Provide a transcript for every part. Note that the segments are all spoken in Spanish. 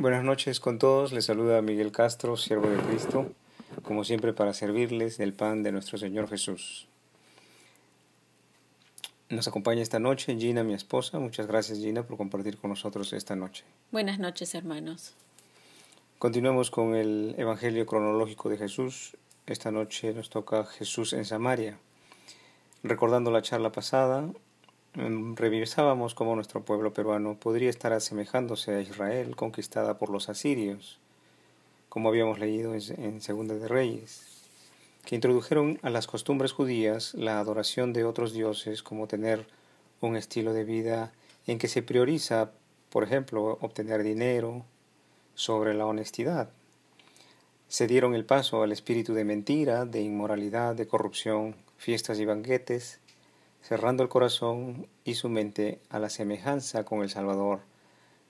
Buenas noches con todos, les saluda Miguel Castro, siervo de Cristo, como siempre para servirles del pan de nuestro Señor Jesús. Nos acompaña esta noche Gina, mi esposa. Muchas gracias Gina por compartir con nosotros esta noche. Buenas noches hermanos. Continuamos con el Evangelio cronológico de Jesús. Esta noche nos toca Jesús en Samaria. Recordando la charla pasada, revisábamos cómo nuestro pueblo peruano podría estar asemejándose a Israel conquistada por los asirios, como habíamos leído en Segunda de Reyes, que introdujeron a las costumbres judías la adoración de otros dioses como tener un estilo de vida en que se prioriza, por ejemplo, obtener dinero sobre la honestidad. Se dieron el paso al espíritu de mentira, de inmoralidad, de corrupción, fiestas y banquetes, cerrando el corazón y su mente a la semejanza con el Salvador,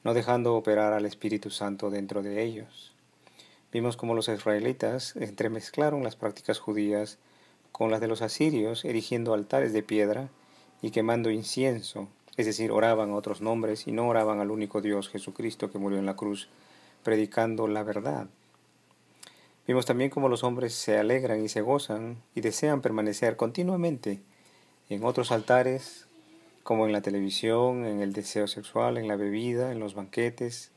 no dejando operar al Espíritu Santo dentro de ellos. Vimos cómo los israelitas entremezclaron las prácticas judías con las de los asirios, erigiendo altares de piedra y quemando incienso, es decir, oraban a otros nombres y no oraban al único Dios Jesucristo que murió en la cruz, predicando la verdad. Vimos también cómo los hombres se alegran y se gozan y desean permanecer continuamente en otros altares, como en la televisión, en el deseo sexual, en la bebida, en los banquetes,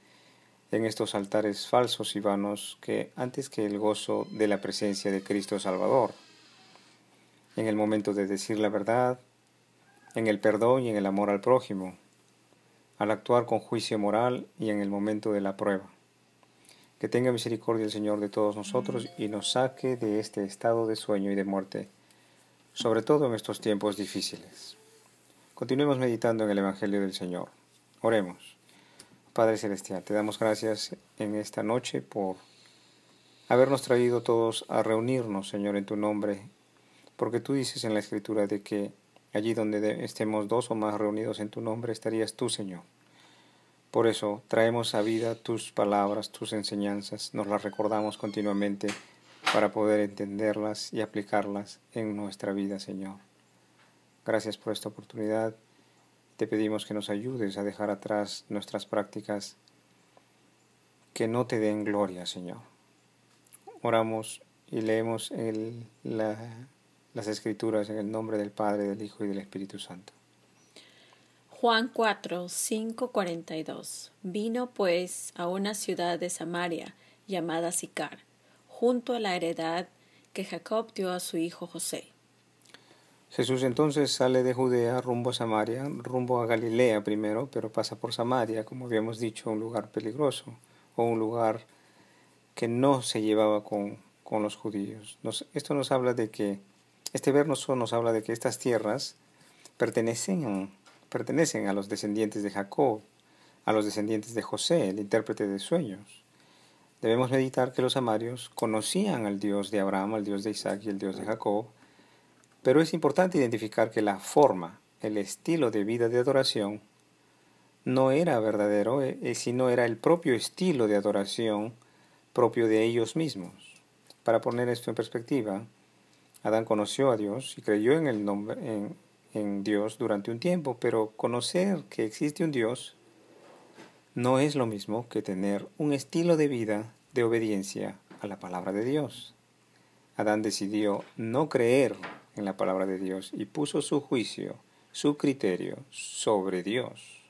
en estos altares falsos y vanos que antes que el gozo de la presencia de Cristo Salvador, en el momento de decir la verdad, en el perdón y en el amor al prójimo, al actuar con juicio moral y en el momento de la prueba. Que tenga misericordia el Señor de todos nosotros y nos saque de este estado de sueño y de muerte sobre todo en estos tiempos difíciles. Continuemos meditando en el Evangelio del Señor. Oremos. Padre Celestial, te damos gracias en esta noche por habernos traído todos a reunirnos, Señor, en tu nombre, porque tú dices en la Escritura de que allí donde estemos dos o más reunidos en tu nombre estarías tú, Señor. Por eso traemos a vida tus palabras, tus enseñanzas, nos las recordamos continuamente para poder entenderlas y aplicarlas en nuestra vida, Señor. Gracias por esta oportunidad. Te pedimos que nos ayudes a dejar atrás nuestras prácticas que no te den gloria, Señor. Oramos y leemos las escrituras en el nombre del Padre, del Hijo y del Espíritu Santo. Juan 4, 5, 42. Vino pues a una ciudad de Samaria llamada Sicar junto a la heredad que Jacob dio a su hijo José. Jesús entonces sale de Judea rumbo a Samaria, rumbo a Galilea primero, pero pasa por Samaria, como habíamos dicho, un lugar peligroso o un lugar que no se llevaba con, con los judíos. esto nos habla de que, este verso nos habla de que estas tierras pertenecen, pertenecen a los descendientes de Jacob, a los descendientes de José, el intérprete de sueños. Debemos meditar que los samarios conocían al Dios de Abraham, al Dios de Isaac y el Dios de Jacob, pero es importante identificar que la forma, el estilo de vida de adoración, no era verdadero, eh, eh, sino era el propio estilo de adoración propio de ellos mismos. Para poner esto en perspectiva, Adán conoció a Dios y creyó en, el nombre, en Dios durante un tiempo, pero conocer que existe un Dios no es lo mismo que tener un estilo de vida de obediencia a la palabra de Dios. Adán decidió no creer en la palabra de Dios y puso su juicio, su criterio sobre Dios.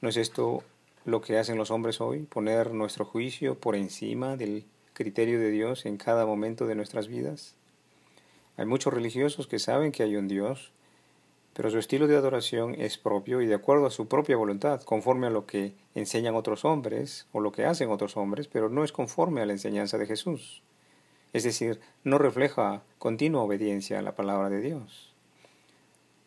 ¿No es esto lo que hacen los hombres hoy? Poner nuestro juicio por encima del criterio de Dios en cada momento de nuestras vidas. Hay muchos religiosos que saben que hay un Dios, pero su estilo de adoración es propio y de acuerdo a su propia voluntad, conforme a lo que enseñan otros hombres o lo que hacen otros hombres, pero no es conforme a la enseñanza de Jesús. Es decir, no refleja continua obediencia a la palabra de Dios.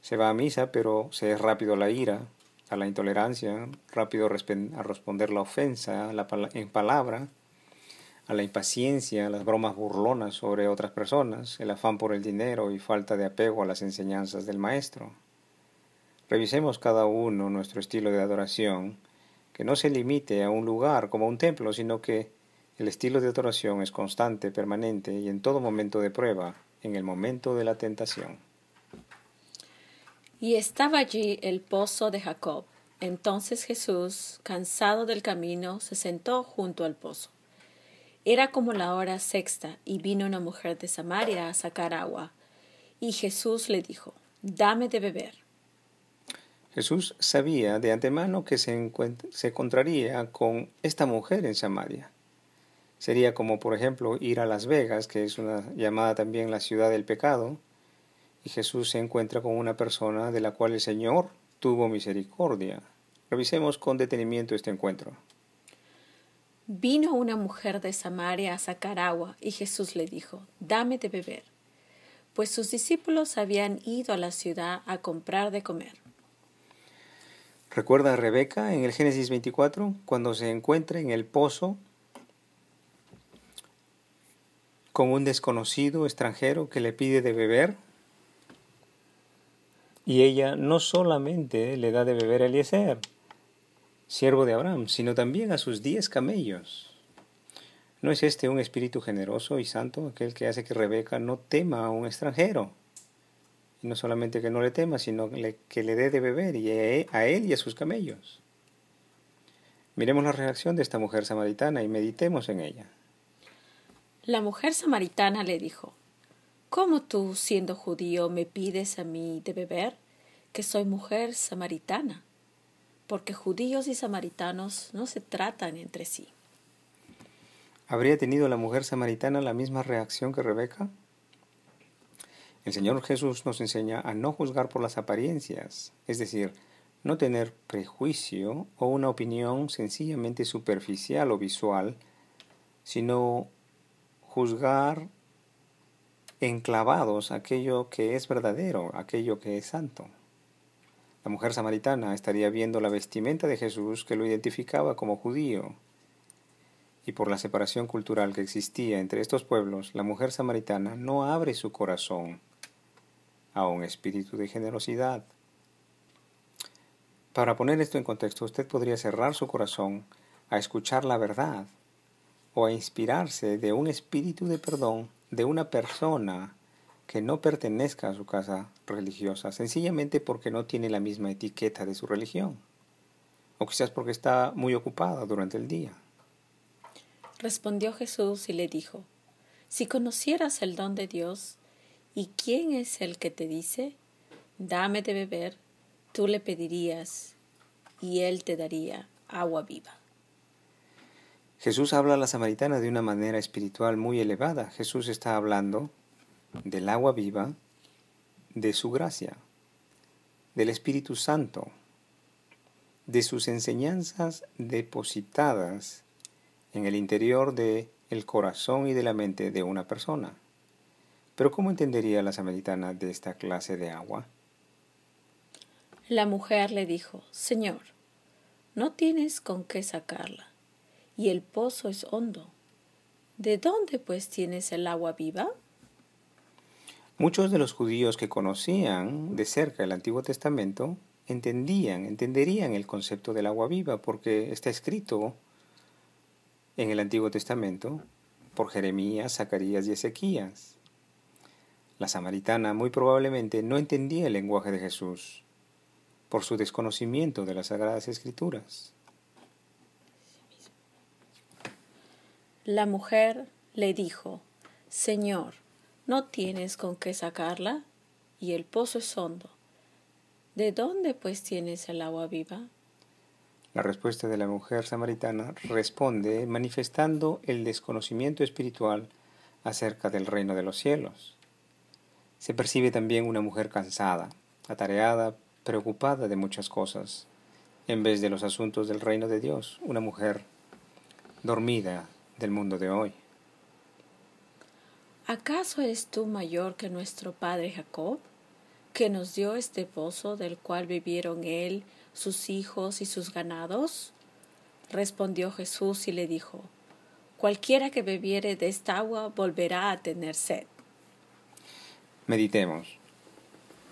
Se va a misa, pero se es rápido a la ira, a la intolerancia, rápido a responder la ofensa en palabra, a la impaciencia, a las bromas burlonas sobre otras personas, el afán por el dinero y falta de apego a las enseñanzas del Maestro. Revisemos cada uno nuestro estilo de adoración, que no se limite a un lugar como un templo, sino que el estilo de adoración es constante, permanente y en todo momento de prueba, en el momento de la tentación. Y estaba allí el pozo de Jacob, Entonces Jesús, cansado del camino, se sentó junto al pozo. Era como la hora sexta y vino una mujer de Samaria a sacar agua. Y Jesús le dijo, Dame de beber. Jesús sabía de antemano que se, se encontraría con esta mujer en Samaria. Sería como, por ejemplo, ir a Las Vegas, que es llamada también la ciudad del pecado, y Jesús se encuentra con una persona de la cual el Señor tuvo misericordia. Revisemos con detenimiento este encuentro. Vino una mujer de Samaria a sacar agua y Jesús le dijo, dame de beber, pues sus discípulos habían ido a la ciudad a comprar de comer. ¿Recuerda a Rebeca en el Génesis 24 cuando se encuentra en el pozo con un desconocido extranjero que le pide de beber? Y ella no solamente le da de beber a Eliezer, siervo de Abraham, sino también a sus diez camellos. ¿No es este un espíritu generoso y santo, aquel que hace que Rebeca no tema a un extranjero? Y no solamente que no le tema, sino que le dé de beber y a él y a sus camellos. Miremos la reacción de esta mujer samaritana y meditemos en ella. La mujer samaritana le dijo, ¿Cómo tú, siendo judío, me pides a mí de beber, que soy mujer samaritana? Porque judíos y samaritanos no se tratan entre sí. ¿Habría tenido la mujer samaritana la misma reacción que Rebeca? El Señor Jesús nos enseña a no juzgar por las apariencias, es decir, no tener prejuicio o una opinión sencillamente superficial o visual, sino juzgar enclavados aquello que es verdadero, aquello que es santo. La mujer samaritana estaría viendo la vestimenta de Jesús que lo identificaba como judío. Y por la separación cultural que existía entre estos pueblos, la mujer samaritana no abre su corazón a un espíritu de generosidad. Para poner esto en contexto, usted podría cerrar su corazón a escuchar la verdad o a inspirarse de un espíritu de perdón de una persona que no pertenezca a su casa religiosa, sencillamente porque no tiene la misma etiqueta de su religión, o quizás porque está muy ocupada durante el día. Respondió Jesús y le dijo, Si conocieras el don de Dios, ¿y quién es el que te dice, dame de beber, tú le pedirías, y él te daría agua viva? Jesús habla a la samaritana de una manera espiritual muy elevada. Jesús está hablando del agua viva, de su gracia, del Espíritu Santo, de sus enseñanzas depositadas en el interior de el corazón y de la mente de una persona. Pero ¿cómo entendería la samaritana de esta clase de agua? La mujer le dijo, Señor, no tienes con qué sacarla, y el pozo es hondo. ¿De dónde pues tienes el agua viva? Muchos de los judíos que conocían de cerca el Antiguo Testamento entendían, entenderían el concepto del agua viva porque está escrito en el Antiguo Testamento por Jeremías, Zacarías y Ezequías. La samaritana muy probablemente no entendía el lenguaje de Jesús por su desconocimiento de las Sagradas Escrituras. La mujer le dijo, Señor, no tienes con qué sacarla y el pozo es hondo. ¿De dónde pues tienes el agua viva? La respuesta de la mujer samaritana responde manifestando el desconocimiento espiritual acerca del reino de los cielos. Se percibe también una mujer cansada, atareada, preocupada de muchas cosas, en vez de los asuntos del reino de Dios, una mujer dormida del mundo de hoy. ¿Acaso eres tú mayor que nuestro padre Jacob, que nos dio este pozo del cual vivieron él, sus hijos y sus ganados? Respondió Jesús y le dijo, Cualquiera que bebiere de esta agua volverá a tener sed. Meditemos.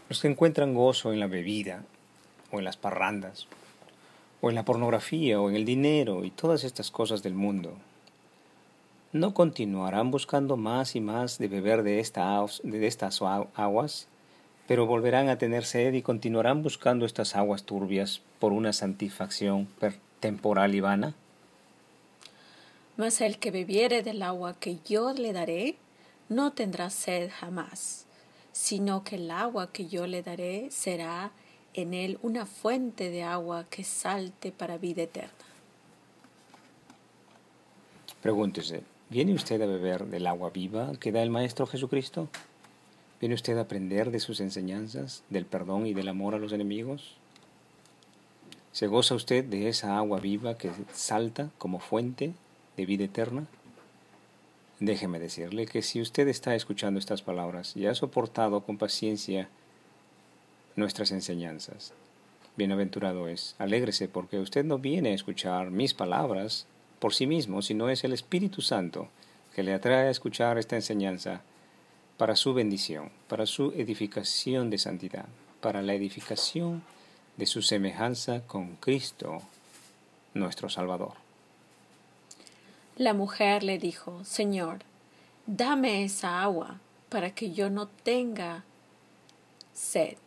Los que encuentran gozo en la bebida, o en las parrandas, o en la pornografía, o en el dinero, y todas estas cosas del mundo, ¿No continuarán buscando más y más de beber de, esta, de estas aguas pero volverán a tener sed y continuarán buscando estas aguas turbias por una satisfacción temporal y vana. Mas el que bebiere del agua que yo le daré, no tendrá sed jamás, sino que el agua que yo le daré será en él una fuente de agua que salte para vida eterna. Pregúntese, ¿viene usted a beber del agua viva que da el Maestro Jesucristo? ¿Viene usted a aprender de sus enseñanzas, del perdón y del amor a los enemigos? ¿Se goza usted de esa agua viva que salta como fuente de vida eterna? Déjeme decirle que si usted está escuchando estas palabras y ha soportado con paciencia nuestras enseñanzas, bienaventurado es, alégrese porque usted no viene a escuchar mis palabras por sí mismo, sino es el Espíritu Santo que le atrae a escuchar esta enseñanza para su bendición, para su edificación de santidad, para la edificación de su semejanza con Cristo, nuestro Salvador. La mujer le dijo, Señor, dame esa agua para que yo no tenga sed,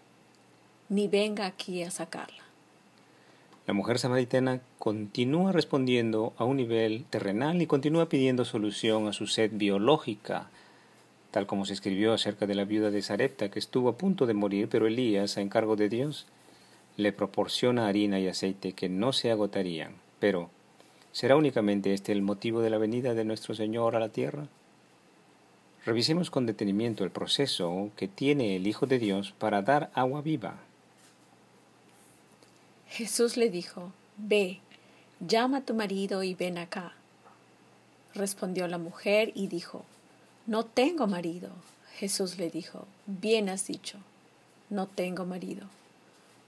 ni venga aquí a sacarla. La mujer samaritana continúa respondiendo a un nivel terrenal y continúa pidiendo solución a su sed biológica, tal como se escribió acerca de la viuda de Sarepta que estuvo a punto de morir, pero Elías, a encargo de Dios, le proporciona harina y aceite que no se agotarían, pero ¿Será únicamente este el motivo de la venida de nuestro Señor a la tierra? Revisemos con detenimiento el proceso que tiene el Hijo de Dios para dar agua viva. Jesús le dijo, Ve, llama a tu marido y ven acá. Respondió la mujer y dijo, No tengo marido. Jesús le dijo, Bien has dicho, no tengo marido,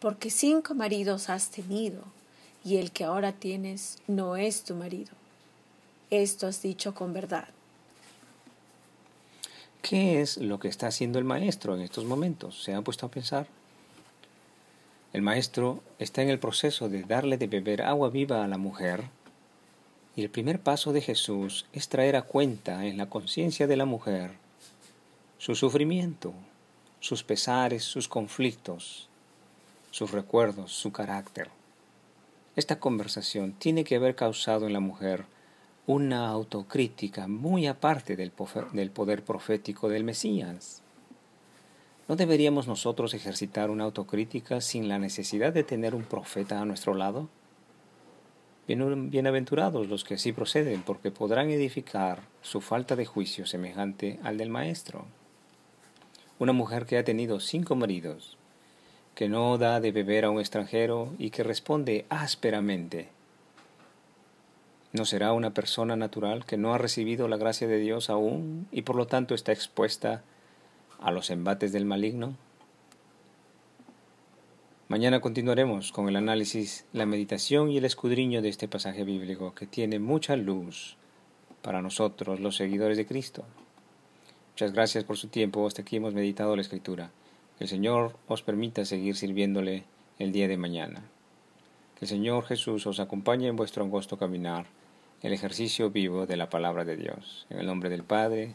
porque cinco maridos has tenido y el que ahora tienes no es tu marido. Esto has dicho con verdad. ¿Qué es lo que está haciendo el maestro en estos momentos? ¿Se han puesto a pensar? El maestro está en el proceso de darle de beber agua viva a la mujer y el primer paso de Jesús es traer a cuenta en la conciencia de la mujer su sufrimiento, sus pesares, sus conflictos, sus recuerdos, su carácter. Esta conversación tiene que haber causado en la mujer una autocrítica muy aparte del poder profético del Mesías. ¿No deberíamos nosotros ejercitar una autocrítica sin la necesidad de tener un profeta a nuestro lado? Bienaventurados los que así proceden, porque podrán edificar su falta de juicio semejante al del Maestro. Una mujer que ha tenido cinco maridos que no da de beber a un extranjero y que responde ásperamente. ¿No será una persona natural que no ha recibido la gracia de Dios aún y por lo tanto está expuesta a los embates del maligno? Mañana continuaremos con el análisis, la meditación y el escudriño de este pasaje bíblico que tiene mucha luz para nosotros los seguidores de Cristo. Muchas gracias por su tiempo. Hasta aquí hemos meditado la Escritura. Que el Señor os permita seguir sirviéndole el día de mañana. Que el Señor Jesús os acompañe en vuestro angosto caminar, el ejercicio vivo de la palabra de Dios. En el nombre del Padre,